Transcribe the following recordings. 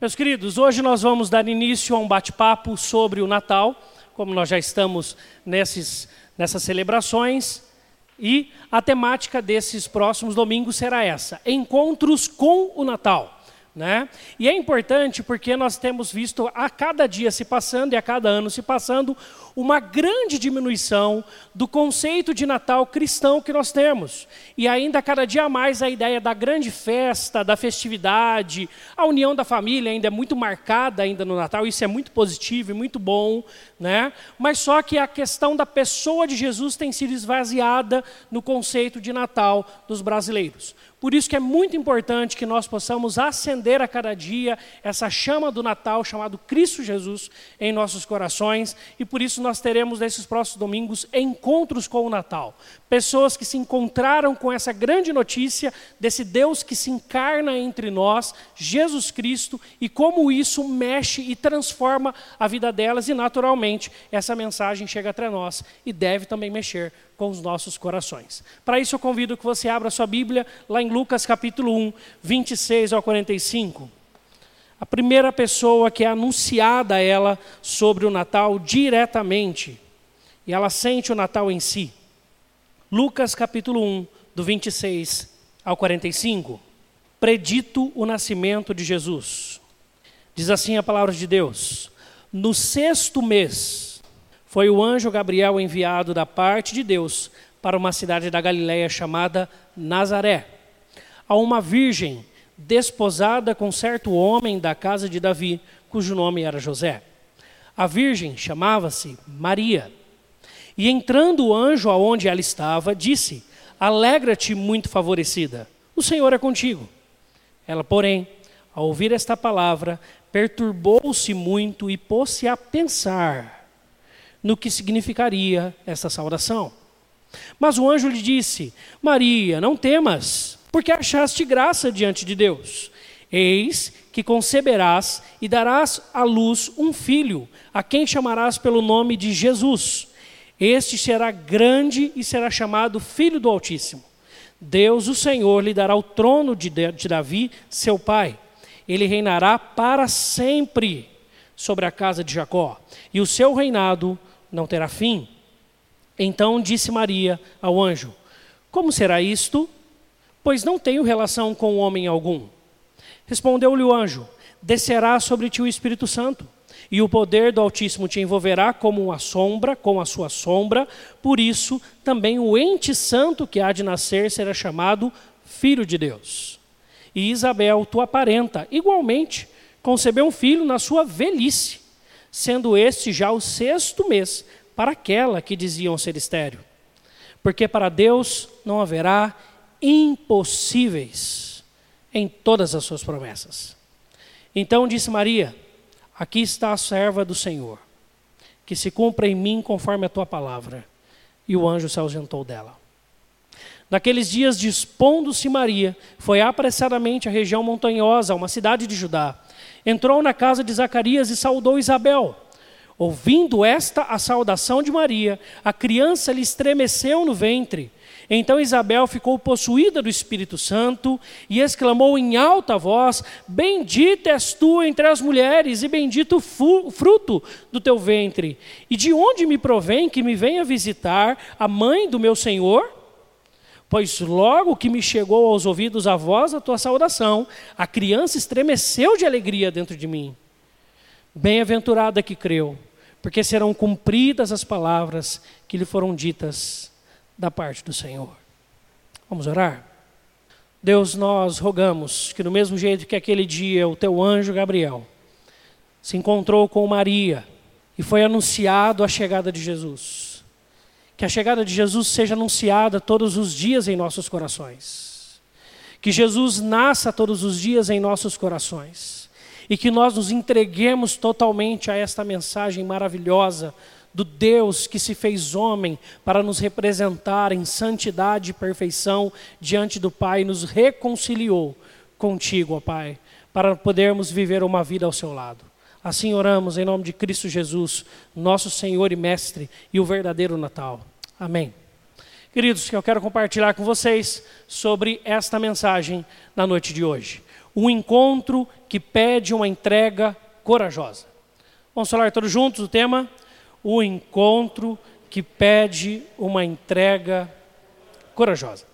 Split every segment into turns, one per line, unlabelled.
Meus queridos, hoje nós vamos dar início a um bate-papo sobre o Natal, como nós já estamos nesses, nessas celebrações, e a temática desses próximos domingos será essa: encontros com o Natal. Né? E é importante porque nós temos visto a cada dia se passando e a cada ano se passando uma grande diminuição do conceito de Natal cristão que nós temos. E ainda cada dia mais a ideia da grande festa, da festividade, a união da família ainda é muito marcada ainda no Natal, isso é muito positivo e muito bom, né? Mas só que a questão da pessoa de Jesus tem sido esvaziada no conceito de Natal dos brasileiros. Por isso que é muito importante que nós possamos acender a cada dia essa chama do Natal chamado Cristo Jesus em nossos corações e por isso nós teremos nesses próximos domingos encontros com o Natal. Pessoas que se encontraram com essa grande notícia desse Deus que se encarna entre nós, Jesus Cristo, e como isso mexe e transforma a vida delas e naturalmente essa mensagem chega até nós e deve também mexer com os nossos corações. Para isso eu convido que você abra sua Bíblia lá em Lucas capítulo 1, 26 ao 45. A primeira pessoa que é anunciada a ela sobre o Natal diretamente, e ela sente o Natal em si. Lucas capítulo 1, do 26 ao 45. Predito o nascimento de Jesus. Diz assim a palavra de Deus: No sexto mês, foi o anjo Gabriel enviado da parte de Deus para uma cidade da Galiléia chamada Nazaré, a uma virgem desposada com certo homem da casa de Davi, cujo nome era José. A virgem chamava-se Maria. E entrando o anjo aonde ela estava, disse: Alegra-te, muito favorecida, o Senhor é contigo. Ela, porém, ao ouvir esta palavra, perturbou-se muito e pôs-se a pensar no que significaria essa saudação. Mas o anjo lhe disse: Maria, não temas, porque achaste graça diante de Deus. Eis que conceberás e darás à luz um filho, a quem chamarás pelo nome de Jesus. Este será grande e será chamado Filho do Altíssimo. Deus, o Senhor, lhe dará o trono de Davi, seu pai. Ele reinará para sempre sobre a casa de Jacó, e o seu reinado não terá fim. Então disse Maria ao anjo: Como será isto? Pois não tenho relação com homem algum. Respondeu-lhe o anjo: Descerá sobre ti o Espírito Santo, e o poder do Altíssimo te envolverá como uma sombra, com a sua sombra. Por isso, também o ente santo que há de nascer será chamado Filho de Deus. E Isabel, tua parenta, igualmente, concebeu um filho na sua velhice sendo este já o sexto mês para aquela que diziam ser estéreo. Porque para Deus não haverá impossíveis em todas as suas promessas. Então disse Maria: Aqui está a serva do Senhor, que se cumpra em mim conforme a tua palavra. E o anjo se ausentou dela. Naqueles dias, dispondo-se Maria, foi apressadamente à região montanhosa, a uma cidade de Judá entrou na casa de Zacarias e saudou Isabel. Ouvindo esta a saudação de Maria, a criança lhe estremeceu no ventre. Então Isabel ficou possuída do Espírito Santo e exclamou em alta voz: Bendita és tu entre as mulheres, e bendito o fruto do teu ventre. E de onde me provém que me venha visitar a mãe do meu Senhor? Pois logo que me chegou aos ouvidos a voz da tua saudação, a criança estremeceu de alegria dentro de mim. Bem-aventurada que creu, porque serão cumpridas as palavras que lhe foram ditas da parte do Senhor. Vamos orar? Deus, nós rogamos que, do mesmo jeito que aquele dia o teu anjo Gabriel se encontrou com Maria e foi anunciado a chegada de Jesus, que a chegada de Jesus seja anunciada todos os dias em nossos corações. Que Jesus nasça todos os dias em nossos corações. E que nós nos entreguemos totalmente a esta mensagem maravilhosa do Deus que se fez homem para nos representar em santidade e perfeição diante do Pai, nos reconciliou contigo, ó Pai, para podermos viver uma vida ao seu lado. Assim oramos em nome de Cristo Jesus, nosso Senhor e Mestre e o verdadeiro Natal. Amém. Queridos, que eu quero compartilhar com vocês sobre esta mensagem na noite de hoje. Um encontro que pede uma entrega corajosa. Vamos falar todos juntos o tema? O encontro que pede uma entrega corajosa.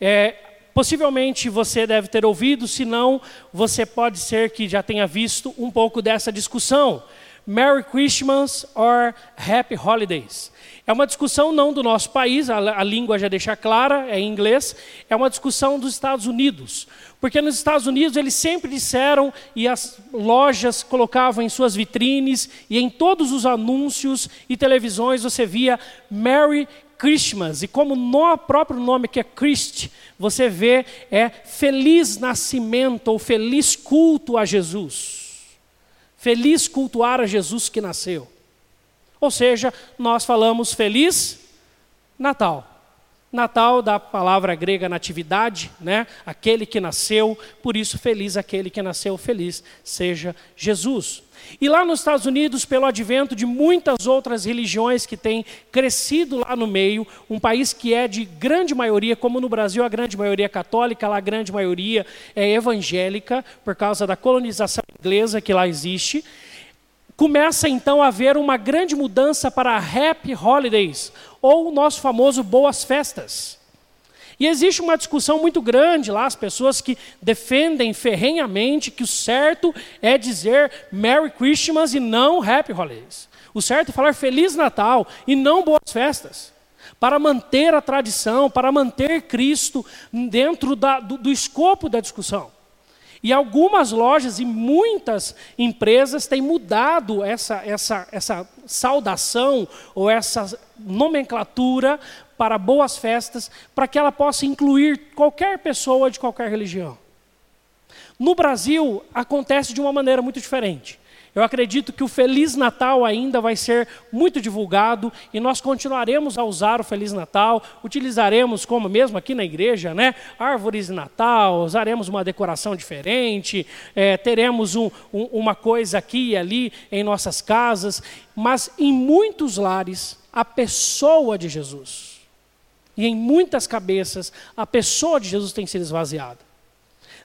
É, possivelmente você deve ter ouvido, se não, você pode ser que já tenha visto um pouco dessa discussão. Merry Christmas or Happy Holidays. É uma discussão não do nosso país, a, a, língua já deixa clara, é em inglês, é uma discussão dos Estados Unidos. Porque nos Estados Unidos eles sempre disseram, e as lojas colocavam em suas vitrines, e em todos os anúncios e televisões você via Merry Christmas. E como no próprio nome que é Christ, você vê é feliz nascimento ou feliz culto a Jesus. Feliz cultuar a Jesus que nasceu. Ou seja, nós falamos feliz Natal. Natal da palavra grega natividade, né? Aquele que nasceu, por isso feliz aquele que nasceu, feliz seja Jesus. E lá nos Estados Unidos, pelo advento de muitas outras religiões que têm crescido lá no meio, um país que é de grande maioria, como no Brasil a grande maioria é católica, lá a grande maioria é evangélica, por causa da colonização inglesa que lá existe, começa então a haver uma grande mudança para Happy Holidays, ou o nosso famoso Boas Festas. E existe uma discussão muito grande lá, as pessoas que defendem ferrenhamente que o certo é dizer Merry Christmas e não Happy Holidays. O certo é falar Feliz Natal e não Boas Festas. Para manter a tradição, para manter Cristo dentro da, do, do escopo da discussão. E algumas lojas e muitas empresas têm mudado essa, essa, essa saudação ou essa nomenclatura para boas festas, para que ela possa incluir qualquer pessoa de qualquer religião. No Brasil, acontece de uma maneira muito diferente. Eu acredito que o Feliz Natal ainda vai ser muito divulgado e nós continuaremos a usar o Feliz Natal, utilizaremos, como mesmo aqui na igreja, né, árvores de Natal, usaremos uma decoração diferente, é, teremos um, um, uma coisa aqui e ali em nossas casas, mas em muitos lares, a pessoa de Jesus, e em muitas cabeças, a pessoa de Jesus tem sido esvaziada.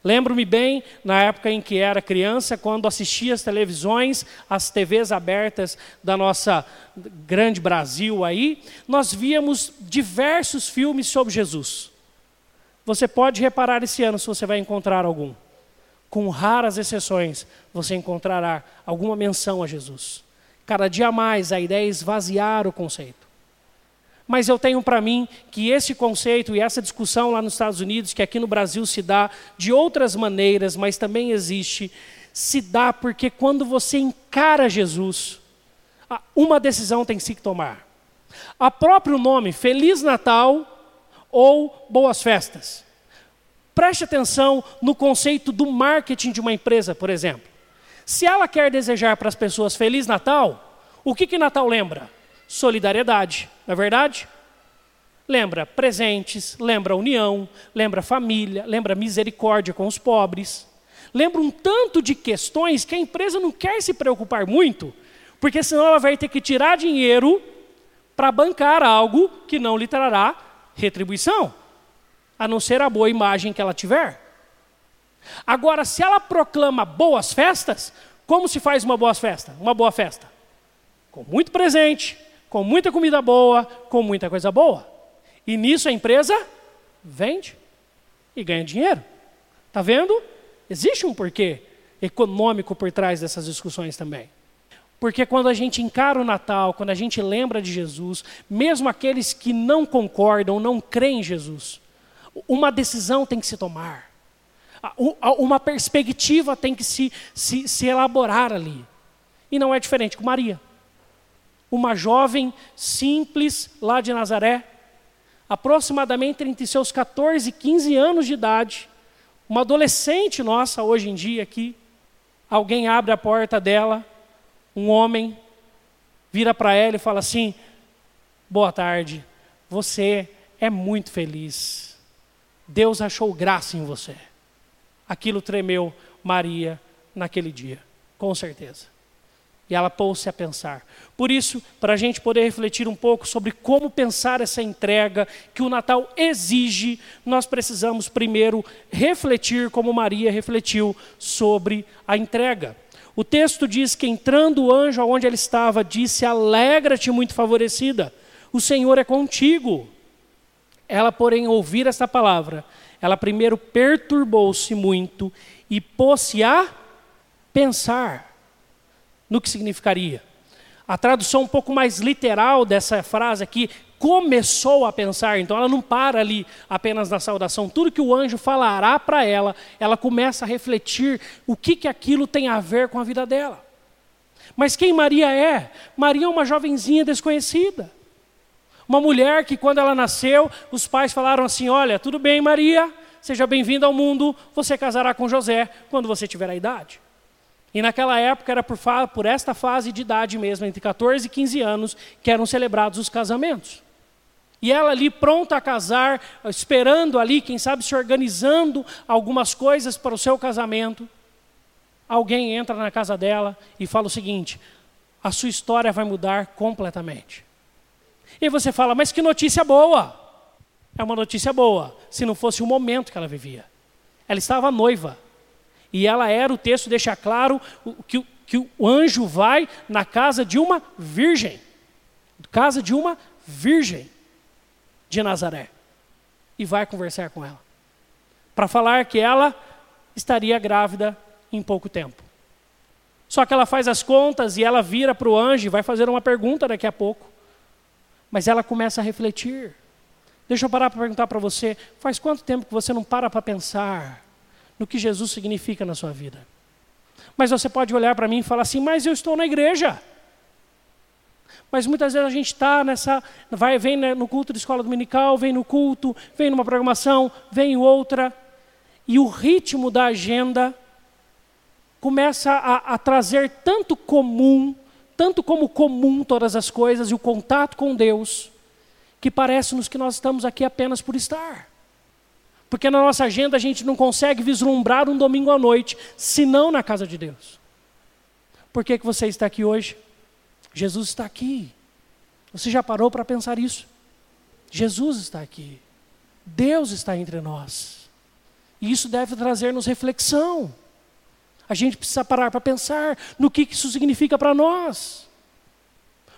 Lembro-me bem, na época em que era criança, quando assistia as televisões, as TVs abertas da nossa grande Brasil aí, nós víamos diversos filmes sobre Jesus. Você pode reparar esse ano se você vai encontrar algum. Com raras exceções, você encontrará alguma menção a Jesus. Cada dia mais a ideia é esvaziar o conceito. Mas eu tenho para mim que esse conceito e essa discussão lá nos Estados Unidos, que aqui no Brasil se dá de outras maneiras, mas também existe, se dá porque quando você encara Jesus, uma decisão tem que se tomar. A próprio nome, Feliz Natal ou Boas Festas. Preste atenção no conceito do marketing de uma empresa, por exemplo. Se ela quer desejar para as pessoas Feliz Natal, o que, que Natal lembra? Solidariedade, não é verdade? Lembra presentes, lembra união, lembra família, lembra misericórdia com os pobres. Lembra um tanto de questões que a empresa não quer se preocupar muito, porque senão ela vai ter que tirar dinheiro para bancar algo que não lhe trará retribuição, a não ser a boa imagem que ela tiver. Agora, se ela proclama boas festas, como se faz uma boa festa? Uma boa festa? Com muito presente, com muita comida boa, com muita coisa boa. E nisso a empresa vende e ganha dinheiro. Está vendo? Existe um porquê econômico por trás dessas discussões também. Porque quando a gente encara o Natal, quando a gente lembra de Jesus, mesmo aqueles que não concordam, não creem em Jesus, uma decisão tem que se tomar. Uma perspectiva tem que se, se, se elaborar ali. E não é diferente com Maria uma jovem simples lá de Nazaré, aproximadamente entre seus 14 e 15 anos de idade, uma adolescente nossa hoje em dia aqui, alguém abre a porta dela, um homem vira para ela e fala assim: Boa tarde, você é muito feliz. Deus achou graça em você. Aquilo tremeu Maria naquele dia, com certeza. E ela pôs-se a pensar. Por isso, para a gente poder refletir um pouco sobre como pensar essa entrega que o Natal exige, nós precisamos primeiro refletir como Maria refletiu sobre a entrega. O texto diz que entrando o anjo aonde ela estava, disse: Alegra-te, muito favorecida, o Senhor é contigo. Ela, porém, ouvir esta palavra, ela primeiro perturbou-se muito e pôs-se a pensar no que significaria. A tradução um pouco mais literal dessa frase aqui, começou a pensar, então ela não para ali apenas na saudação. Tudo que o anjo falará para ela, ela começa a refletir o que, que aquilo tem a ver com a vida dela. Mas quem Maria é? Maria é uma jovenzinha desconhecida. Uma mulher que, quando ela nasceu, os pais falaram assim: Olha, tudo bem, Maria, seja bem-vinda ao mundo, você casará com José quando você tiver a idade. E naquela época era por, por, esta fase de idade mesmo, entre 14 e 15 anos, que eram celebrados os casamentos. E ela ali pronta a casar, esperando ali, quem sabe se organizando algumas coisas para o seu casamento. Alguém entra na casa dela e fala o seguinte: a sua história vai mudar completamente. E você fala, mas que notícia boa! É uma notícia boa, se não fosse o momento que ela vivia. Ela estava noiva. E ela era, o texto deixa claro, que, que o anjo vai na casa de uma virgem. Casa de uma virgem de Nazaré. E vai conversar com ela. Para falar que ela estaria grávida em pouco tempo. Só que ela faz as contas e ela vira para o anjo e vai fazer uma pergunta daqui a pouco. Mas ela começa a refletir. Deixa eu parar para perguntar para você: faz quanto tempo que você não para para pensar no que Jesus significa na sua vida? Mas você pode olhar para mim e falar assim: mas eu estou na igreja. Mas muitas vezes a gente está nessa, vai, vem no culto de escola dominical, vem no culto, vem numa programação, vem outra, e o ritmo da agenda começa a, a trazer tanto comum tanto como comum todas as coisas e o contato com Deus, que parece-nos que nós estamos aqui apenas por estar. Porque na nossa agenda a gente não consegue vislumbrar um domingo à noite, senão na casa de Deus. Por que, que você está aqui hoje? Jesus está aqui. Você já parou para pensar isso? Jesus está aqui. Deus está entre nós. E isso deve trazer-nos reflexão. A gente precisa parar para pensar no que isso significa para nós.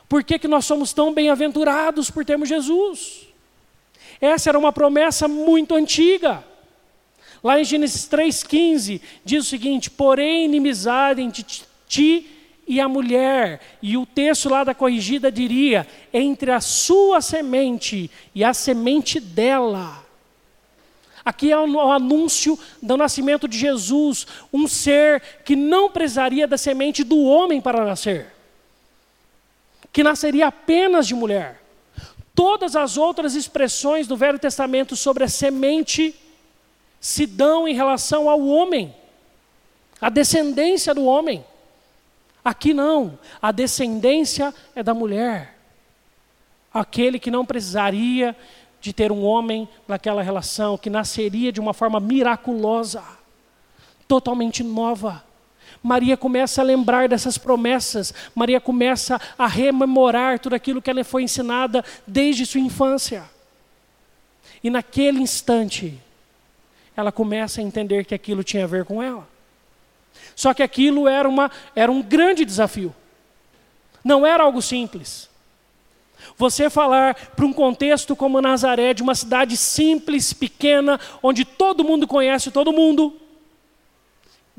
Por que, que nós somos tão bem-aventurados por termos Jesus? Essa era uma promessa muito antiga. Lá em Gênesis 3,15 diz o seguinte: porém, inimizade entre ti e a mulher. E o texto lá da corrigida diria: entre a sua semente e a semente dela. Aqui é o anúncio do nascimento de Jesus, um ser que não precisaria da semente do homem para nascer, que nasceria apenas de mulher. Todas as outras expressões do Velho Testamento sobre a semente se dão em relação ao homem, a descendência do homem. Aqui não, a descendência é da mulher. Aquele que não precisaria de ter um homem naquela relação que nasceria de uma forma miraculosa, totalmente nova. Maria começa a lembrar dessas promessas, Maria começa a rememorar tudo aquilo que ela foi ensinada desde sua infância. E naquele instante, ela começa a entender que aquilo tinha a ver com ela. Só que aquilo era, uma, era um grande desafio. Não era algo simples. Você falar para um contexto como Nazaré, de uma cidade simples, pequena, onde todo mundo conhece todo mundo,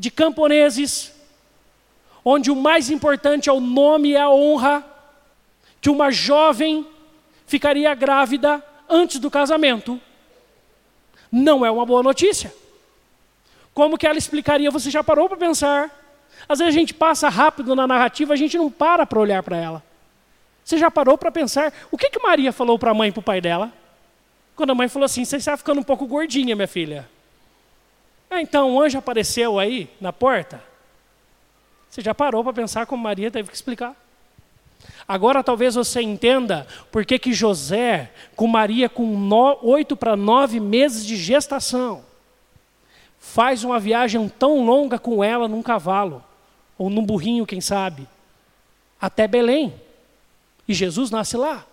de camponeses, onde o mais importante é o nome e a honra, que uma jovem ficaria grávida antes do casamento, não é uma boa notícia. Como que ela explicaria? Você já parou para pensar? Às vezes a gente passa rápido na narrativa, a gente não para para olhar para ela. Você já parou para pensar o que, que Maria falou para a mãe e para o pai dela? Quando a mãe falou assim: Você está ficando um pouco gordinha, minha filha. Ah, então o anjo apareceu aí na porta. Você já parou para pensar como Maria teve que explicar? Agora talvez você entenda por que, que José, com Maria com oito para nove meses de gestação, faz uma viagem tão longa com ela num cavalo, ou num burrinho, quem sabe até Belém. E Jesus nasce lá.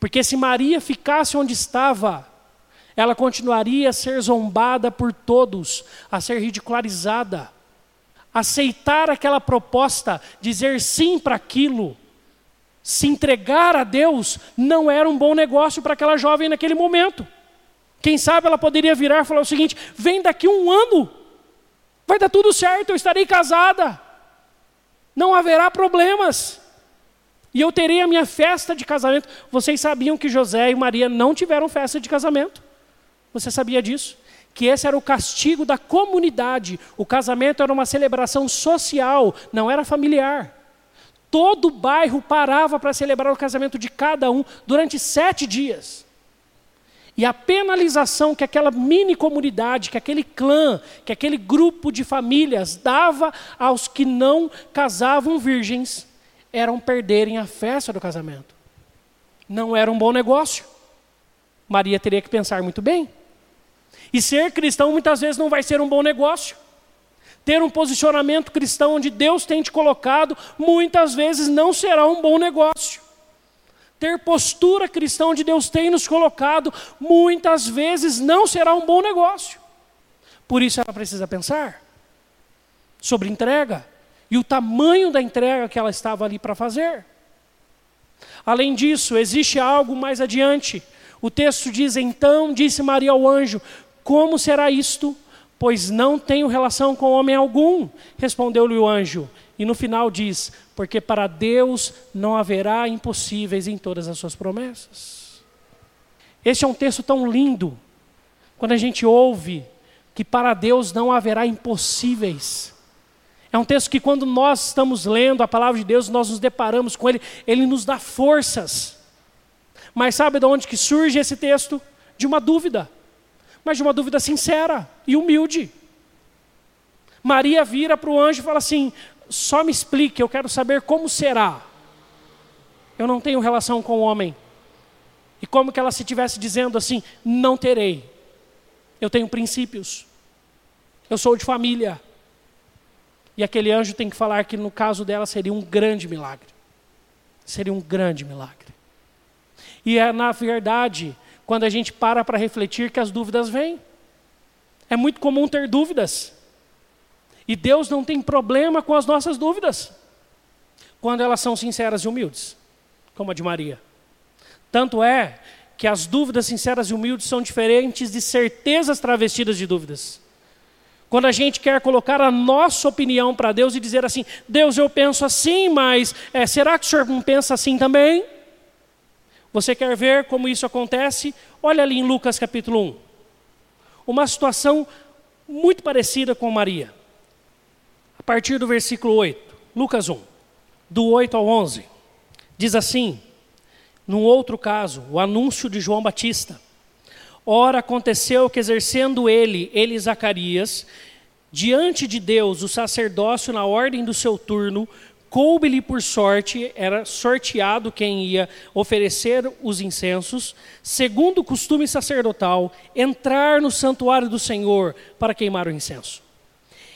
Porque se Maria ficasse onde estava, ela continuaria a ser zombada por todos, a ser ridicularizada. Aceitar aquela proposta, dizer sim para aquilo, se entregar a Deus, não era um bom negócio para aquela jovem naquele momento. Quem sabe ela poderia virar e falar o seguinte: vem daqui um ano, vai dar tudo certo, eu estarei casada, não haverá problemas. E eu terei a minha festa de casamento. Vocês sabiam que José e Maria não tiveram festa de casamento? Você sabia disso? Que esse era o castigo da comunidade. O casamento era uma celebração social, não era familiar. Todo o bairro parava para celebrar o casamento de cada um durante sete dias. E a penalização que aquela mini comunidade, que aquele clã, que aquele grupo de famílias dava aos que não casavam virgens, eram perderem a festa do casamento. Não era um bom negócio. Maria teria que pensar muito bem. E ser cristão muitas vezes não vai ser um bom negócio. Ter um posicionamento cristão onde Deus tem te colocado, muitas vezes não será um bom negócio. Ter postura cristã onde Deus tem nos colocado, muitas vezes não será um bom negócio. Por isso ela precisa pensar sobre entrega e o tamanho da entrega que ela estava ali para fazer. Além disso, existe algo mais adiante. O texto diz: Então disse Maria ao anjo: Como será isto? Pois não tenho relação com homem algum. Respondeu-lhe o anjo. E no final diz: porque para Deus não haverá impossíveis em todas as suas promessas. Este é um texto tão lindo, quando a gente ouve que para Deus não haverá impossíveis. É um texto que, quando nós estamos lendo a palavra de Deus, nós nos deparamos com ele, ele nos dá forças. Mas sabe de onde que surge esse texto? De uma dúvida, mas de uma dúvida sincera e humilde. Maria vira para o anjo e fala assim: só me explique, eu quero saber como será. Eu não tenho relação com o homem. E como que ela se tivesse dizendo assim: não terei. Eu tenho princípios. Eu sou de família. E aquele anjo tem que falar que no caso dela seria um grande milagre. Seria um grande milagre. E é na verdade, quando a gente para para refletir, que as dúvidas vêm. É muito comum ter dúvidas. E Deus não tem problema com as nossas dúvidas, quando elas são sinceras e humildes, como a de Maria. Tanto é que as dúvidas sinceras e humildes são diferentes de certezas travestidas de dúvidas. Quando a gente quer colocar a nossa opinião para Deus e dizer assim: Deus, eu penso assim, mas é, será que o Senhor não pensa assim também? Você quer ver como isso acontece? Olha ali em Lucas capítulo 1. Uma situação muito parecida com Maria partir do versículo 8, Lucas 1, do 8 ao 11. Diz assim: num outro caso, o anúncio de João Batista. Ora, aconteceu que, exercendo ele, ele Zacarias, diante de Deus, o sacerdócio na ordem do seu turno, coube-lhe por sorte, era sorteado quem ia oferecer os incensos, segundo o costume sacerdotal, entrar no santuário do Senhor para queimar o incenso.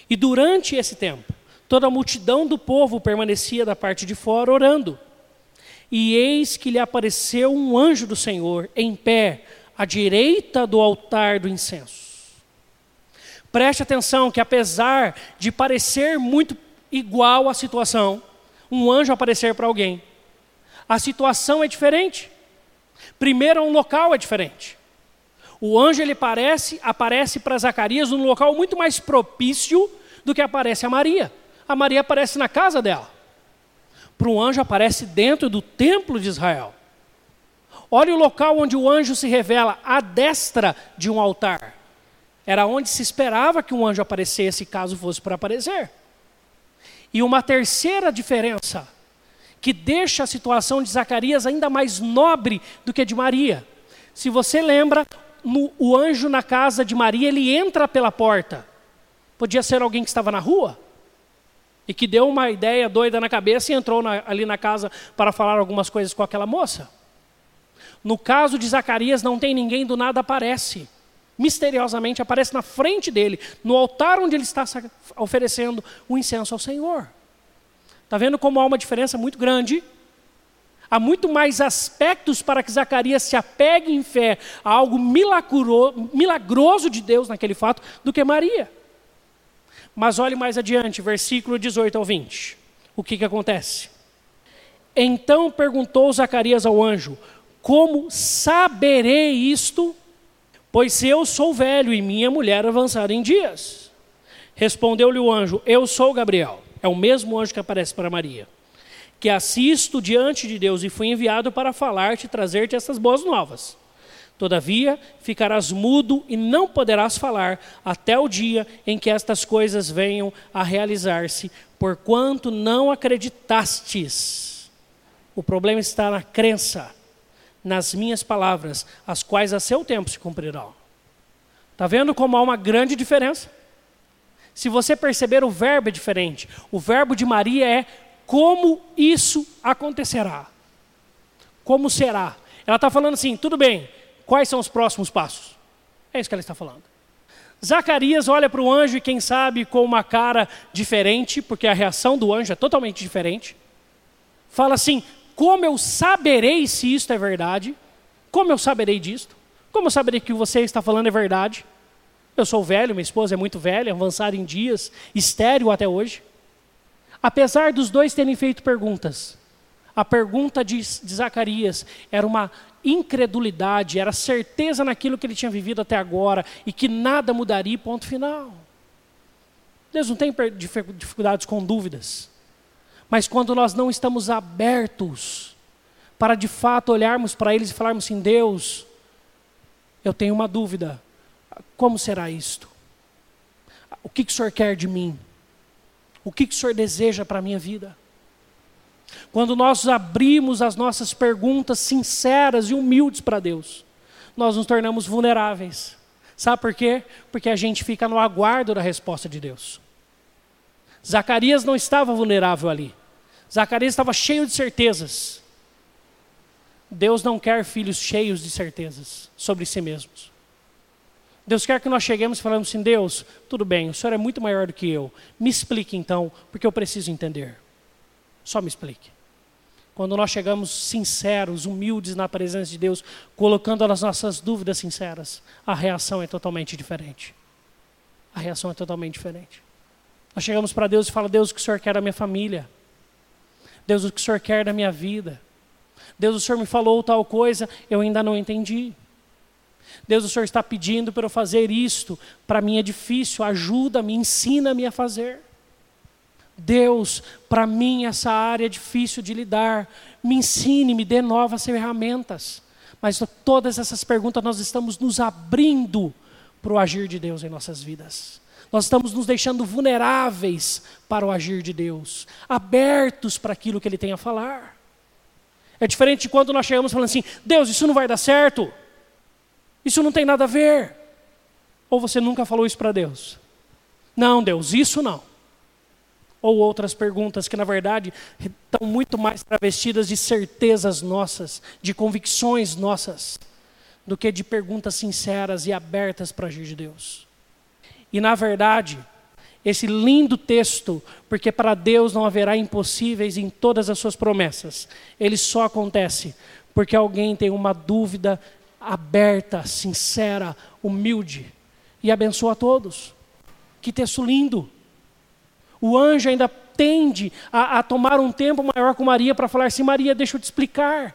E durante esse tempo, toda a multidão do povo permanecia da parte de fora orando. E eis que lhe apareceu um anjo do Senhor em pé, à direita do altar do incenso. Preste atenção que apesar de parecer muito igual a situação, um anjo aparecer para alguém, a situação é diferente. Primeiro, um local é diferente. O anjo ele aparece, aparece para Zacarias num local muito mais propício do que aparece a Maria. A Maria aparece na casa dela. Para um anjo aparece dentro do templo de Israel. Olha o local onde o anjo se revela, à destra de um altar. Era onde se esperava que um anjo aparecesse, caso fosse para aparecer. E uma terceira diferença, que deixa a situação de Zacarias ainda mais nobre do que a de Maria. Se você lembra, no, o anjo na casa de Maria, ele entra pela porta. Podia ser alguém que estava na rua e que deu uma ideia doida na cabeça e entrou na, ali na casa para falar algumas coisas com aquela moça. No caso de Zacarias, não tem ninguém, do nada aparece. Misteriosamente aparece na frente dele, no altar onde ele está oferecendo o incenso ao Senhor. Está vendo como há uma diferença muito grande? Há muito mais aspectos para que Zacarias se apegue em fé a algo milagro, milagroso de Deus naquele fato do que Maria. Mas olhe mais adiante, versículo 18 ao 20. O que, que acontece? Então perguntou Zacarias ao anjo: Como saberei isto? Pois eu sou velho e minha mulher avançada em dias. Respondeu-lhe o anjo: Eu sou Gabriel. É o mesmo anjo que aparece para Maria que assisto diante de Deus e fui enviado para falar-te e trazer-te essas boas novas. Todavia, ficarás mudo e não poderás falar até o dia em que estas coisas venham a realizar-se, porquanto não acreditastes. O problema está na crença, nas minhas palavras, as quais a seu tempo se cumprirão. Está vendo como há uma grande diferença? Se você perceber, o verbo é diferente. O verbo de Maria é como isso acontecerá? Como será? Ela está falando assim: tudo bem, quais são os próximos passos? É isso que ela está falando. Zacarias olha para o anjo e, quem sabe, com uma cara diferente, porque a reação do anjo é totalmente diferente. Fala assim: Como eu saberei se isto é verdade? Como eu saberei disto? Como eu saberei que o que você está falando é verdade? Eu sou velho, minha esposa é muito velha, avançada em dias, estéreo até hoje. Apesar dos dois terem feito perguntas, a pergunta de, de Zacarias era uma incredulidade, era certeza naquilo que ele tinha vivido até agora e que nada mudaria, ponto final. Deus não tem dificuldades com dúvidas. Mas quando nós não estamos abertos para de fato olharmos para eles e falarmos assim: Deus, eu tenho uma dúvida, como será isto? O que, que o Senhor quer de mim? O que, que o Senhor deseja para a minha vida? Quando nós abrimos as nossas perguntas sinceras e humildes para Deus, nós nos tornamos vulneráveis. Sabe por quê? Porque a gente fica no aguardo da resposta de Deus. Zacarias não estava vulnerável ali. Zacarias estava cheio de certezas. Deus não quer filhos cheios de certezas sobre si mesmos. Deus quer que nós cheguemos e falemos assim: Deus, tudo bem, o Senhor é muito maior do que eu. Me explique então, porque eu preciso entender. Só me explique. Quando nós chegamos sinceros, humildes na presença de Deus, colocando as nossas dúvidas sinceras, a reação é totalmente diferente. A reação é totalmente diferente. Nós chegamos para Deus e falamos: Deus, o que o Senhor quer da minha família? Deus, o que o Senhor quer da minha vida? Deus, o Senhor me falou tal coisa, eu ainda não entendi. Deus, o Senhor está pedindo para eu fazer isto, para mim é difícil, ajuda-me, ensina-me a fazer. Deus, para mim essa área é difícil de lidar, me ensine, me dê novas ferramentas. Mas todas essas perguntas nós estamos nos abrindo para o agir de Deus em nossas vidas. Nós estamos nos deixando vulneráveis para o agir de Deus, abertos para aquilo que Ele tem a falar. É diferente de quando nós chegamos falando assim: Deus, isso não vai dar certo. Isso não tem nada a ver. Ou você nunca falou isso para Deus? Não, Deus, isso não. Ou outras perguntas que, na verdade, estão muito mais travestidas de certezas nossas, de convicções nossas, do que de perguntas sinceras e abertas para agir de Deus. E, na verdade, esse lindo texto, porque para Deus não haverá impossíveis em todas as suas promessas, ele só acontece porque alguém tem uma dúvida aberta, sincera, humilde e abençoa a todos. Que texto lindo! O anjo ainda tende a, a tomar um tempo maior com Maria para falar assim: Maria, deixa eu te explicar.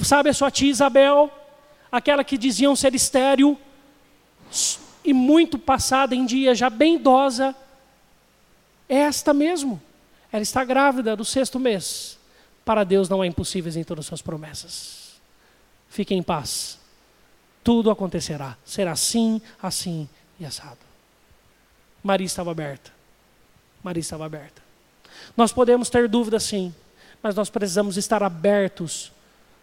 Sabe a sua tia Isabel, aquela que diziam ser estéril e muito passada em dia, já bem idosa, é esta mesmo. Ela está grávida do sexto mês. Para Deus não há impossíveis em todas as suas promessas. Fique em paz. Tudo acontecerá. Será assim, assim e assado. Maria estava aberta. Maria estava aberta. Nós podemos ter dúvidas sim, mas nós precisamos estar abertos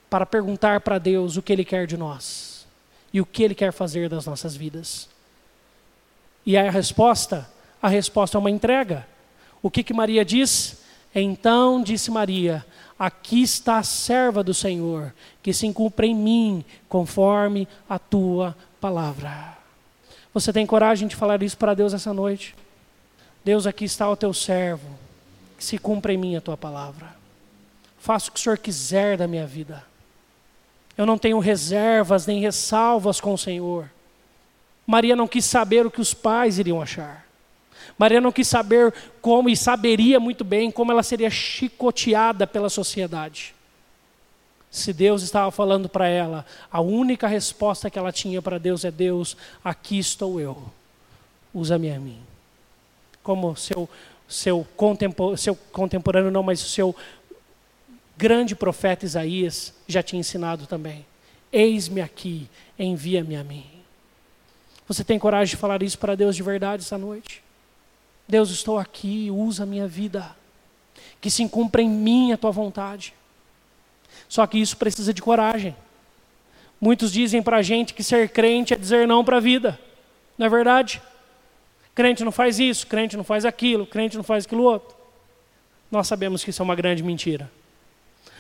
para perguntar para Deus o que Ele quer de nós e o que Ele quer fazer das nossas vidas. E a resposta, a resposta é uma entrega. O que, que Maria diz? Então disse Maria: Aqui está a serva do Senhor, que se cumpra em mim, conforme a tua palavra. Você tem coragem de falar isso para Deus essa noite? Deus, aqui está o teu servo. que se cumpra em mim a tua palavra. Faça o que o Senhor quiser da minha vida. Eu não tenho reservas nem ressalvas com o Senhor. Maria não quis saber o que os pais iriam achar. Maria não quis saber como, e saberia muito bem como ela seria chicoteada pela sociedade. Se Deus estava falando para ela, a única resposta que ela tinha para Deus é: Deus, aqui estou eu, usa-me a mim. Como seu, seu, contempor, seu contemporâneo, não, mas o seu grande profeta Isaías já tinha ensinado também. Eis-me aqui, envia-me a mim. Você tem coragem de falar isso para Deus de verdade essa noite? Deus, estou aqui, usa a minha vida. Que se cumpra em mim a tua vontade. Só que isso precisa de coragem. Muitos dizem para a gente que ser crente é dizer não para a vida. Não é verdade? Crente não faz isso, crente não faz aquilo, crente não faz aquilo outro. Nós sabemos que isso é uma grande mentira.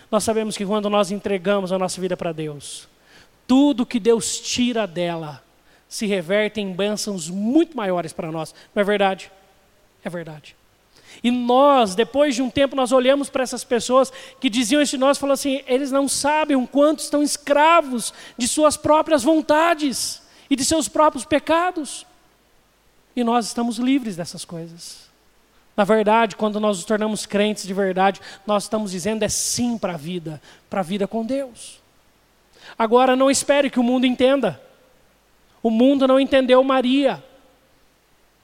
Nós sabemos que quando nós entregamos a nossa vida para Deus, tudo que Deus tira dela se reverte em bênçãos muito maiores para nós. Não é verdade? É verdade. E nós, depois de um tempo, nós olhamos para essas pessoas que diziam isso de nós, falando assim, eles não sabem o quanto estão escravos de suas próprias vontades e de seus próprios pecados. E nós estamos livres dessas coisas. Na verdade, quando nós nos tornamos crentes de verdade, nós estamos dizendo é sim para a vida, para a vida com Deus. Agora, não espere que o mundo entenda. O mundo não entendeu Maria.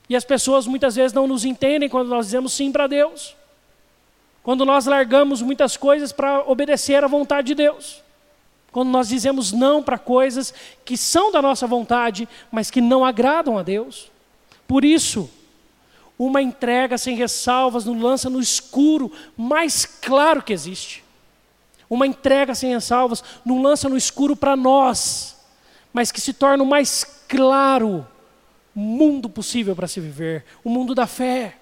E as pessoas muitas vezes não nos entendem quando nós dizemos sim para Deus. Quando nós largamos muitas coisas para obedecer à vontade de Deus. Quando nós dizemos não para coisas que são da nossa vontade, mas que não agradam a Deus. Por isso, uma entrega sem ressalvas nos lança no escuro mais claro que existe. Uma entrega sem ressalvas nos lança no escuro para nós, mas que se torna o mais claro mundo possível para se viver, o mundo da fé,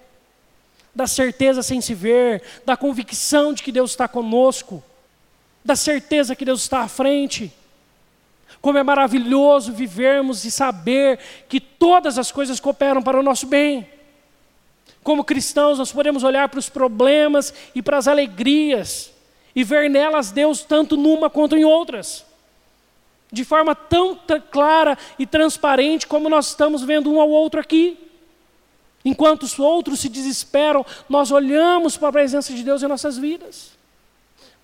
da certeza sem se ver, da convicção de que Deus está conosco, da certeza que Deus está à frente. Como é maravilhoso vivermos e saber que todas as coisas cooperam para o nosso bem. Como cristãos, nós podemos olhar para os problemas e para as alegrias e ver nelas Deus tanto numa quanto em outras de forma tão clara e transparente como nós estamos vendo um ao outro aqui. Enquanto os outros se desesperam, nós olhamos para a presença de Deus em nossas vidas.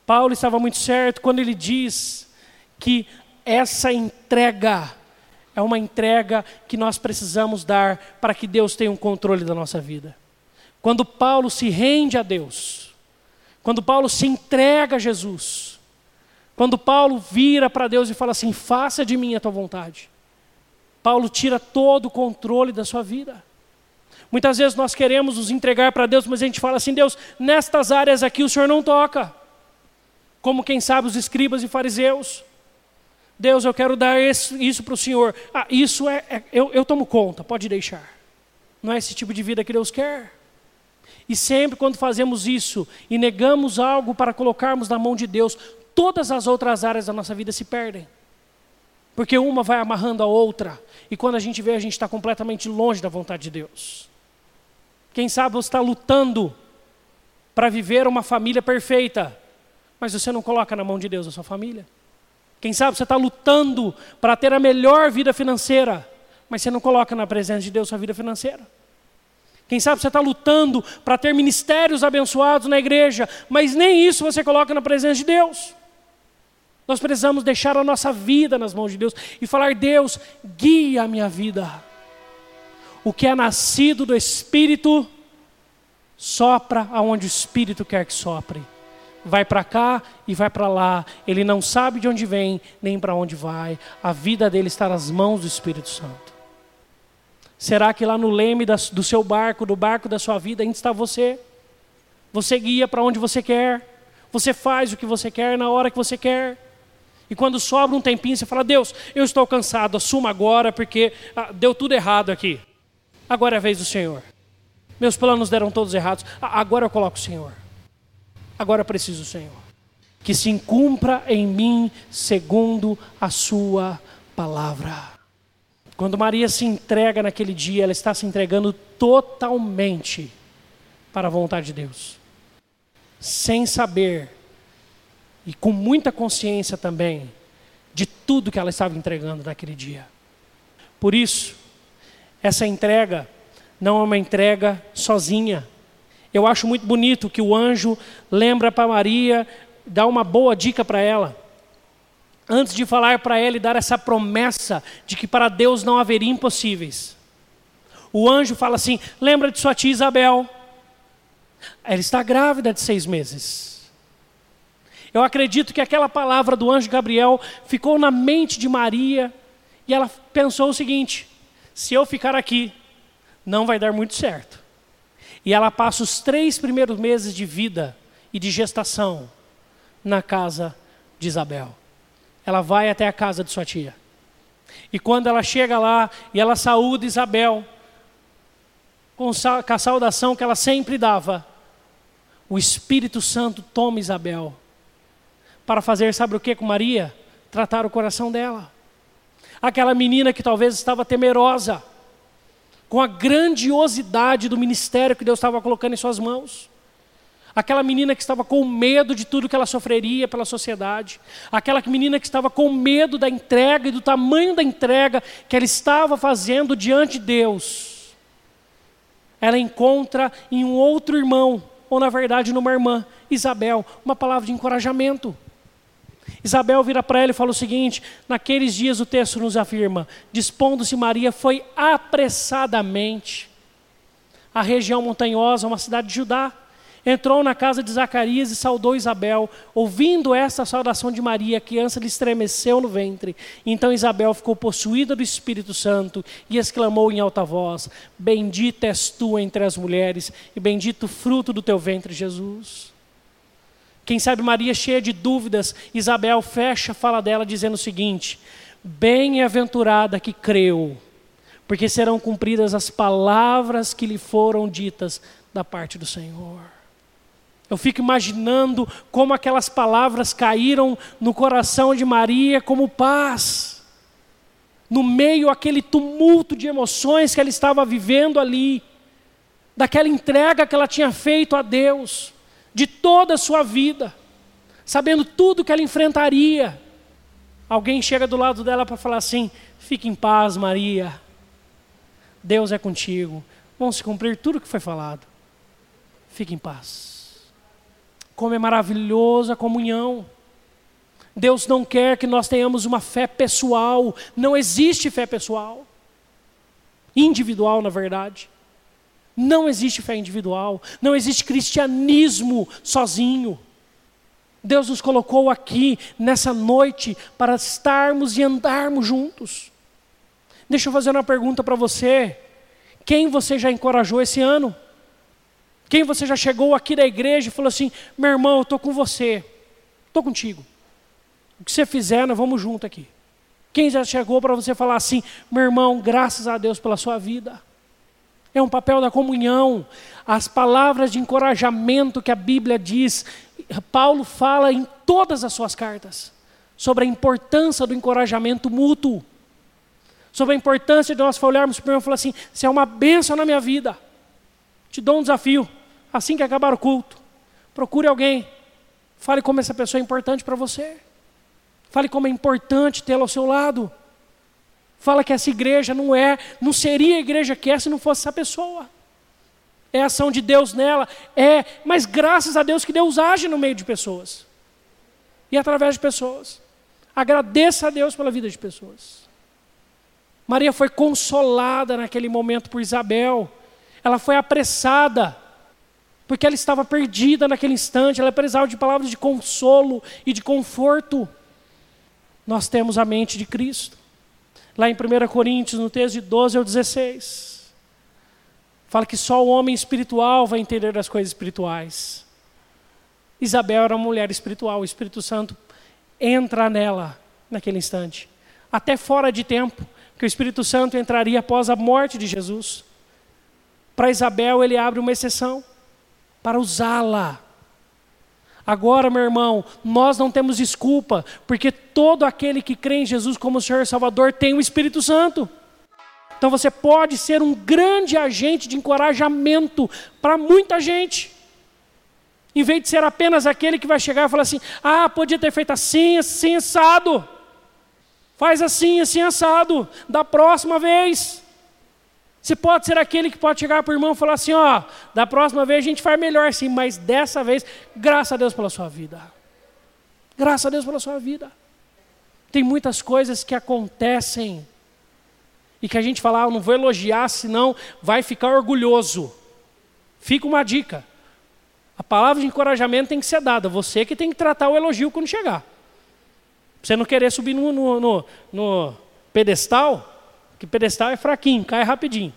Paulo estava muito certo quando ele diz que essa entrega é uma entrega que nós precisamos dar para que Deus tenha um controle da nossa vida. Quando Paulo se rende a Deus, quando Paulo se entrega a Jesus, quando Paulo vira para Deus e fala assim: faça de mim a tua vontade. Paulo tira todo o controle da sua vida. Muitas vezes nós queremos nos entregar para Deus, mas a gente fala assim: Deus, nestas áreas aqui o Senhor não toca. Como quem sabe os escribas e fariseus. Deus, eu quero dar isso, para o Senhor. Ah, isso é, é eu, eu tomo conta, pode deixar. Não é esse tipo de vida que Deus quer. E sempre quando fazemos isso e negamos algo para colocarmos na mão de Deus, todas as outras áreas da nossa vida se perdem. Porque uma vai amarrando a outra, e quando a gente vê, a gente está completamente longe da vontade de Deus. Quem sabe você está lutando para viver uma família perfeita, mas você não coloca na mão de Deus a sua família. Quem sabe você está lutando para ter a melhor vida financeira, mas você não coloca na presença de Deus a sua vida financeira. Quem sabe você está lutando para ter ministérios abençoados na igreja, mas nem isso você coloca na presença de Deus. Nós precisamos deixar a nossa vida nas mãos de Deus e falar: Deus, guia a minha vida. O que é nascido do Espírito, sopra aonde o Espírito quer que sopre. Vai para cá e vai para lá. Ele não sabe de onde vem, nem para onde vai. A vida dele está nas mãos do Espírito Santo. Será que lá no leme do seu barco, do barco da sua vida, ainda está você? Você guia para onde você quer. Você faz o que você quer na hora que você quer. E quando sobra um tempinho, você fala: Deus, eu estou cansado, assuma agora, porque ah, deu tudo errado aqui. Agora é a vez do Senhor. Meus planos deram todos errados. Agora eu coloco o Senhor. Agora eu preciso do Senhor. Que se cumpra em mim segundo a Sua palavra. Quando Maria se entrega naquele dia, ela está se entregando totalmente para a vontade de Deus. sem saber e com muita consciência também de tudo que ela estava entregando naquele dia. Por isso, essa entrega não é uma entrega sozinha. Eu acho muito bonito que o anjo lembra para Maria, dá uma boa dica para ela. Antes de falar para ela e dar essa promessa de que para Deus não haveria impossíveis. O anjo fala assim: lembra de sua tia Isabel. Ela está grávida de seis meses. Eu acredito que aquela palavra do anjo Gabriel ficou na mente de Maria e ela pensou o seguinte: se eu ficar aqui, não vai dar muito certo. E ela passa os três primeiros meses de vida e de gestação na casa de Isabel. Ela vai até a casa de sua tia. E quando ela chega lá e ela saúda Isabel, com a saudação que ela sempre dava, o Espírito Santo toma Isabel para fazer, sabe o que com Maria? Tratar o coração dela. Aquela menina que talvez estava temerosa, com a grandiosidade do ministério que Deus estava colocando em suas mãos. Aquela menina que estava com medo de tudo que ela sofreria pela sociedade. Aquela menina que estava com medo da entrega e do tamanho da entrega que ela estava fazendo diante de Deus. Ela encontra em um outro irmão, ou na verdade numa irmã, Isabel, uma palavra de encorajamento. Isabel vira para ela e fala o seguinte: naqueles dias o texto nos afirma, dispondo-se Maria foi apressadamente à região montanhosa, uma cidade de Judá. Entrou na casa de Zacarias e saudou Isabel. Ouvindo essa saudação de Maria, a criança lhe estremeceu no ventre. Então Isabel ficou possuída do Espírito Santo e exclamou em alta voz: Bendita és tu entre as mulheres, e bendito o fruto do teu ventre, Jesus. Quem sabe Maria cheia de dúvidas, Isabel fecha a fala dela dizendo o seguinte: Bem-aventurada que creu, porque serão cumpridas as palavras que lhe foram ditas da parte do Senhor. Eu fico imaginando como aquelas palavras caíram no coração de Maria como paz. No meio aquele tumulto de emoções que ela estava vivendo ali, daquela entrega que ela tinha feito a Deus de toda a sua vida, sabendo tudo que ela enfrentaria. Alguém chega do lado dela para falar assim: fique em paz, Maria. Deus é contigo. Vão se cumprir tudo o que foi falado. Fique em paz. Como é maravilhosa a comunhão. Deus não quer que nós tenhamos uma fé pessoal. Não existe fé pessoal. Individual, na verdade. Não existe fé individual, não existe cristianismo sozinho. Deus nos colocou aqui nessa noite para estarmos e andarmos juntos. Deixa eu fazer uma pergunta para você. Quem você já encorajou esse ano? Quem você já chegou aqui da igreja e falou assim: meu irmão, eu estou com você, estou contigo. O que você fizer, nós vamos junto aqui. Quem já chegou para você falar assim: meu irmão, graças a Deus pela sua vida. É um papel da comunhão. As palavras de encorajamento que a Bíblia diz, Paulo fala em todas as suas cartas sobre a importância do encorajamento mútuo. Sobre a importância de nós olharmos para o e falar assim: você é uma bênção na minha vida. Te dou um desafio. Assim que acabar o culto, procure alguém. Fale como essa pessoa é importante para você. Fale como é importante tê-la ao seu lado. Fala que essa igreja não é, não seria a igreja que é se não fosse essa pessoa. É a ação de Deus nela, é, mas graças a Deus que Deus age no meio de pessoas. E através de pessoas. Agradeça a Deus pela vida de pessoas. Maria foi consolada naquele momento por Isabel. Ela foi apressada, porque ela estava perdida naquele instante. Ela precisava de palavras de consolo e de conforto. Nós temos a mente de Cristo lá em 1 Coríntios, no texto de 12 ao 16. Fala que só o homem espiritual vai entender as coisas espirituais. Isabel era uma mulher espiritual, o Espírito Santo entra nela naquele instante. Até fora de tempo, que o Espírito Santo entraria após a morte de Jesus. Para Isabel, ele abre uma exceção para usá-la Agora, meu irmão, nós não temos desculpa, porque todo aquele que crê em Jesus como Senhor e Salvador tem o Espírito Santo. Então você pode ser um grande agente de encorajamento para muita gente. em vez de ser apenas aquele que vai chegar e falar assim: ah, podia ter feito assim, assim, assado. Faz assim, assim, assado, da próxima vez. Você pode ser aquele que pode chegar para o irmão e falar assim: ó, da próxima vez a gente faz melhor sim, mas dessa vez, graças a Deus pela sua vida. Graças a Deus pela sua vida. Tem muitas coisas que acontecem e que a gente fala, ah, não vou elogiar, senão vai ficar orgulhoso. Fica uma dica. A palavra de encorajamento tem que ser dada. Você que tem que tratar o elogio quando chegar. você não querer subir no, no, no, no pedestal, que pedestal é fraquinho, cai rapidinho.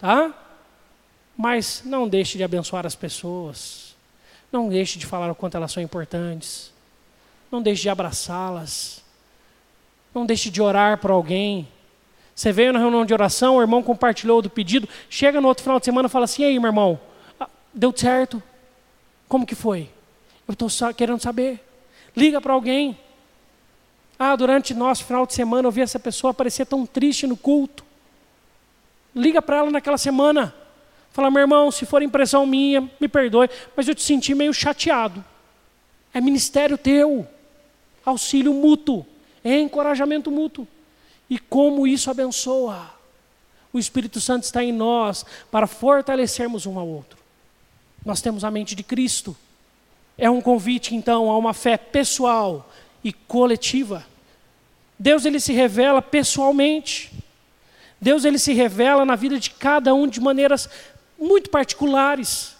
Tá? Mas não deixe de abençoar as pessoas. Não deixe de falar o quanto elas são importantes. Não deixe de abraçá-las. Não deixe de orar por alguém. Você veio na reunião de oração, o irmão compartilhou do pedido, chega no outro final de semana e fala assim: e aí, meu irmão, ah, deu certo? Como que foi? Eu estou querendo saber. Liga para alguém. Ah, durante nosso final de semana eu vi essa pessoa aparecer tão triste no culto. Liga para ela naquela semana. Fala, meu irmão, se for impressão minha, me perdoe, mas eu te senti meio chateado. É ministério teu. Auxílio mútuo. É encorajamento mútuo. E como isso abençoa. O Espírito Santo está em nós para fortalecermos um ao outro. Nós temos a mente de Cristo. É um convite, então, a uma fé pessoal e coletiva. Deus ele se revela pessoalmente. Deus ele se revela na vida de cada um de maneiras muito particulares.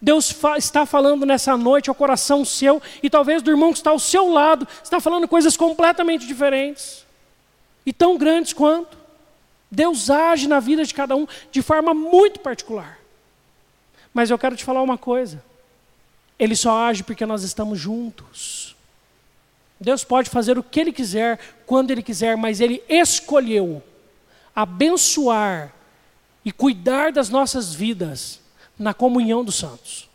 Deus fa está falando nessa noite ao coração seu e talvez do irmão que está ao seu lado, está falando coisas completamente diferentes e tão grandes quanto. Deus age na vida de cada um de forma muito particular. Mas eu quero te falar uma coisa. Ele só age porque nós estamos juntos. Deus pode fazer o que Ele quiser, quando Ele quiser, mas Ele escolheu abençoar e cuidar das nossas vidas na comunhão dos santos.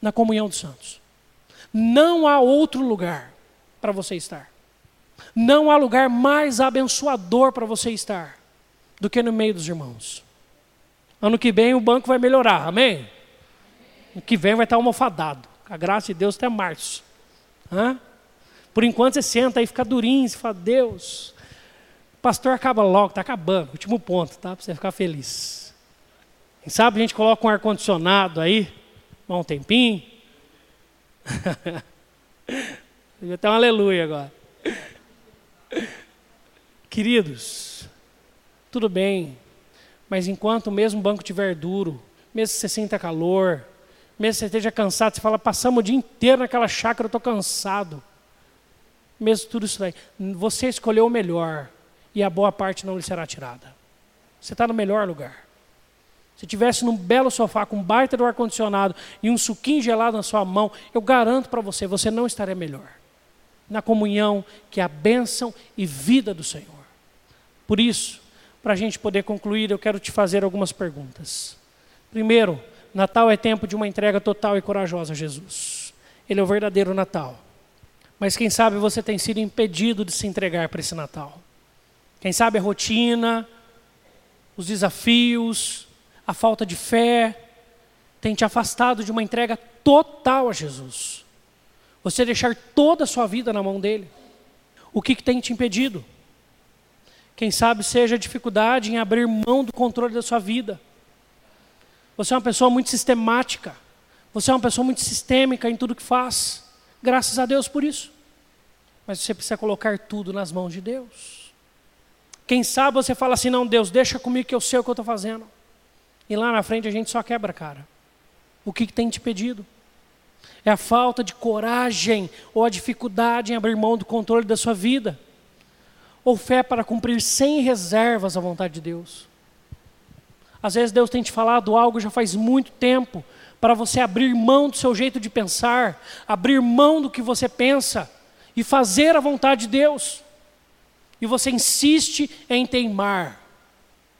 Na comunhão dos santos. Não há outro lugar para você estar. Não há lugar mais abençoador para você estar do que no meio dos irmãos. Ano que vem o banco vai melhorar, amém? Ano que vem vai estar almofadado. A graça de Deus até março. Hã? Por enquanto você senta aí, fica durinho, você fala, Deus, pastor acaba logo, está acabando, último ponto, tá? Para você ficar feliz. Quem sabe a gente coloca um ar-condicionado aí, um tempinho. Devia ter um aleluia agora. Queridos, tudo bem, mas enquanto o mesmo banco estiver duro, mesmo que você sinta calor, mesmo que você esteja cansado, você fala, passamos o dia inteiro naquela chácara, eu estou cansado. Mesmo tudo isso daí, você escolheu o melhor e a boa parte não lhe será tirada. Você está no melhor lugar. Se tivesse num belo sofá com um baita do ar-condicionado e um suquinho gelado na sua mão, eu garanto para você, você não estaria melhor. Na comunhão que é a bênção e vida do Senhor. Por isso, para a gente poder concluir, eu quero te fazer algumas perguntas. Primeiro, Natal é tempo de uma entrega total e corajosa a Jesus. Ele é o verdadeiro Natal. Mas quem sabe você tem sido impedido de se entregar para esse Natal. Quem sabe a rotina, os desafios, a falta de fé tem te afastado de uma entrega total a Jesus. Você deixar toda a sua vida na mão dele. O que, que tem te impedido? Quem sabe seja a dificuldade em abrir mão do controle da sua vida. Você é uma pessoa muito sistemática. Você é uma pessoa muito sistêmica em tudo que faz. Graças a Deus por isso. Mas você precisa colocar tudo nas mãos de Deus. Quem sabe você fala assim: não, Deus, deixa comigo que eu sei o que eu estou fazendo. E lá na frente a gente só quebra cara. O que, que tem te pedido? É a falta de coragem ou a dificuldade em abrir mão do controle da sua vida ou fé para cumprir sem reservas a vontade de Deus. Às vezes Deus tem te falado algo já faz muito tempo, para você abrir mão do seu jeito de pensar, abrir mão do que você pensa e fazer a vontade de Deus. E você insiste em teimar.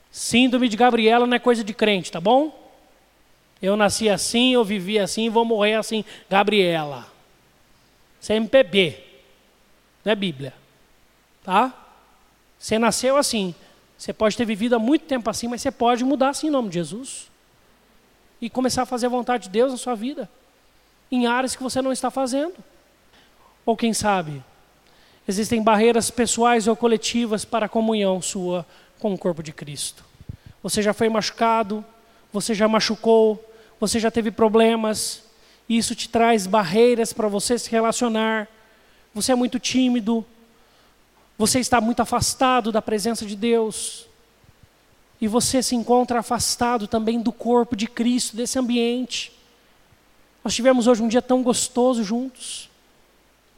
Síndrome de Gabriela não é coisa de crente, tá bom? Eu nasci assim, eu vivi assim, vou morrer assim. Gabriela. Isso é não é Bíblia. Tá? Você nasceu assim. Você pode ter vivido há muito tempo assim, mas você pode mudar assim em nome de Jesus. E começar a fazer a vontade de Deus na sua vida. em áreas que você não está fazendo. Ou quem sabe, existem barreiras pessoais ou coletivas para a comunhão sua com o corpo de Cristo. Você já foi machucado, você já machucou, você já teve problemas, e isso te traz barreiras para você se relacionar. Você é muito tímido, você está muito afastado da presença de Deus. E você se encontra afastado também do corpo de Cristo, desse ambiente. Nós tivemos hoje um dia tão gostoso juntos.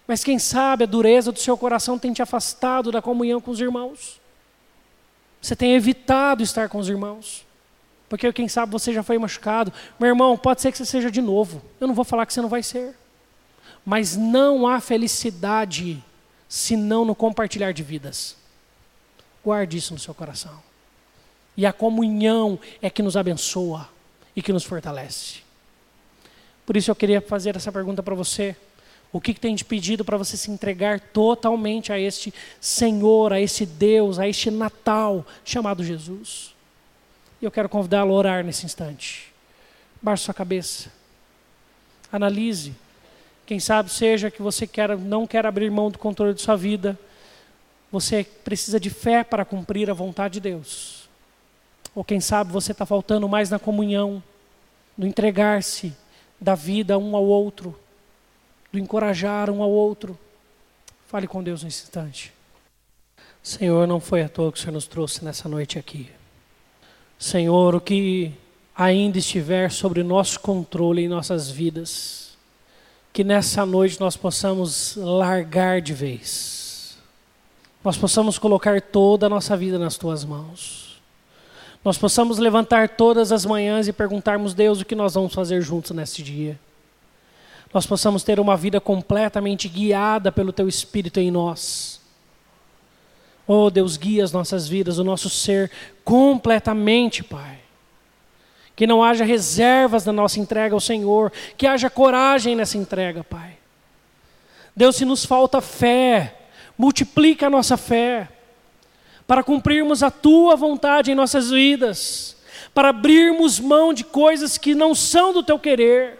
Mas quem sabe a dureza do seu coração tem te afastado da comunhão com os irmãos. Você tem evitado estar com os irmãos. Porque quem sabe você já foi machucado. Meu irmão, pode ser que você seja de novo. Eu não vou falar que você não vai ser. Mas não há felicidade senão no compartilhar de vidas. Guarde isso no seu coração. E a comunhão é que nos abençoa e que nos fortalece. Por isso eu queria fazer essa pergunta para você. O que, que tem te pedido para você se entregar totalmente a este Senhor, a este Deus, a este Natal chamado Jesus? E eu quero convidá-lo a orar nesse instante. Baixe sua cabeça. Analise. Quem sabe seja que você quer, não quer abrir mão do controle de sua vida. Você precisa de fé para cumprir a vontade de Deus. Ou quem sabe você está faltando mais na comunhão, no entregar-se da vida um ao outro, do encorajar um ao outro. Fale com Deus nesse instante. Senhor, não foi à toa que o Senhor nos trouxe nessa noite aqui. Senhor, o que ainda estiver sobre nosso controle em nossas vidas, que nessa noite nós possamos largar de vez. Nós possamos colocar toda a nossa vida nas tuas mãos nós possamos levantar todas as manhãs e perguntarmos, Deus, o que nós vamos fazer juntos neste dia. Nós possamos ter uma vida completamente guiada pelo Teu Espírito em nós. Oh, Deus, guia as nossas vidas, o nosso ser completamente, Pai. Que não haja reservas na nossa entrega ao Senhor, que haja coragem nessa entrega, Pai. Deus, se nos falta fé, multiplica a nossa fé para cumprirmos a tua vontade em nossas vidas, para abrirmos mão de coisas que não são do teu querer,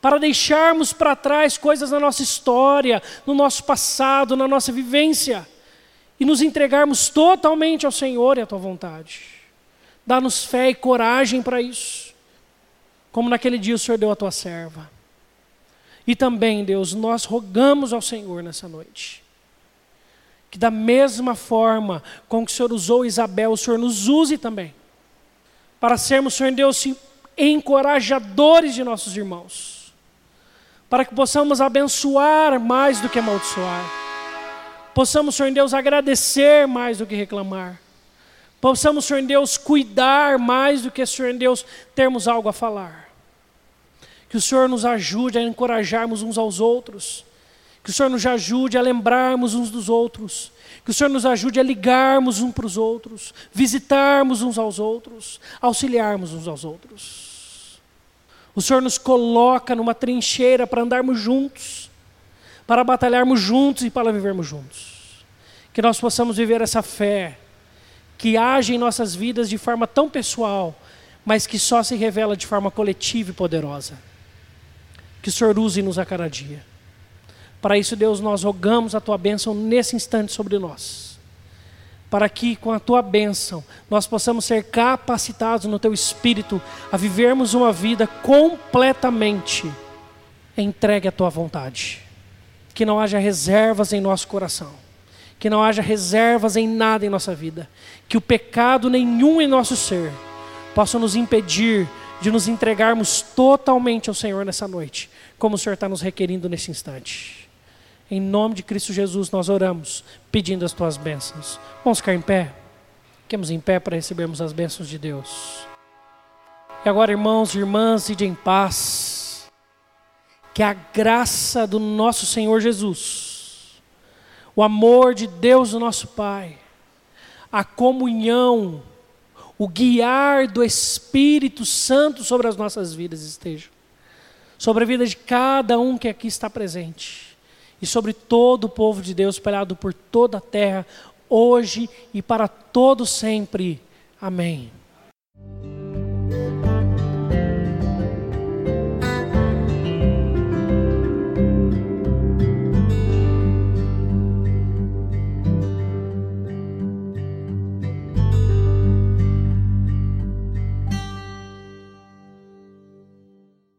para deixarmos para trás coisas na nossa história, no nosso passado, na nossa vivência, e nos entregarmos totalmente ao Senhor e à tua vontade. Dá-nos fé e coragem para isso, como naquele dia o Senhor deu à tua serva. E também, Deus, nós rogamos ao Senhor nessa noite que da mesma forma com que o Senhor usou Isabel, o Senhor nos use também. Para sermos, Senhor Deus, encorajadores de nossos irmãos. Para que possamos abençoar mais do que amaldiçoar. Possamos, Senhor Deus, agradecer mais do que reclamar. Possamos, Senhor Deus, cuidar mais do que, Senhor Deus, termos algo a falar. Que o Senhor nos ajude a encorajarmos uns aos outros que o Senhor nos ajude a lembrarmos uns dos outros. Que o Senhor nos ajude a ligarmos uns para os outros, visitarmos uns aos outros, auxiliarmos uns aos outros. O Senhor nos coloca numa trincheira para andarmos juntos, para batalharmos juntos e para vivermos juntos. Que nós possamos viver essa fé que age em nossas vidas de forma tão pessoal, mas que só se revela de forma coletiva e poderosa. Que o Senhor use-nos a cada dia. Para isso, Deus, nós rogamos a tua bênção nesse instante sobre nós. Para que com a tua bênção nós possamos ser capacitados no teu espírito a vivermos uma vida completamente entregue à tua vontade. Que não haja reservas em nosso coração. Que não haja reservas em nada em nossa vida. Que o pecado nenhum em nosso ser possa nos impedir de nos entregarmos totalmente ao Senhor nessa noite, como o Senhor está nos requerindo nesse instante. Em nome de Cristo Jesus nós oramos, pedindo as tuas bênçãos. Vamos ficar em pé? Fiquemos em pé para recebermos as bênçãos de Deus. E agora, irmãos e irmãs, ide em paz. Que a graça do nosso Senhor Jesus, o amor de Deus, o nosso Pai, a comunhão, o guiar do Espírito Santo sobre as nossas vidas estejam. Sobre a vida de cada um que aqui está presente e sobre todo o povo de Deus espalhado por toda a terra, hoje e para todo sempre. Amém.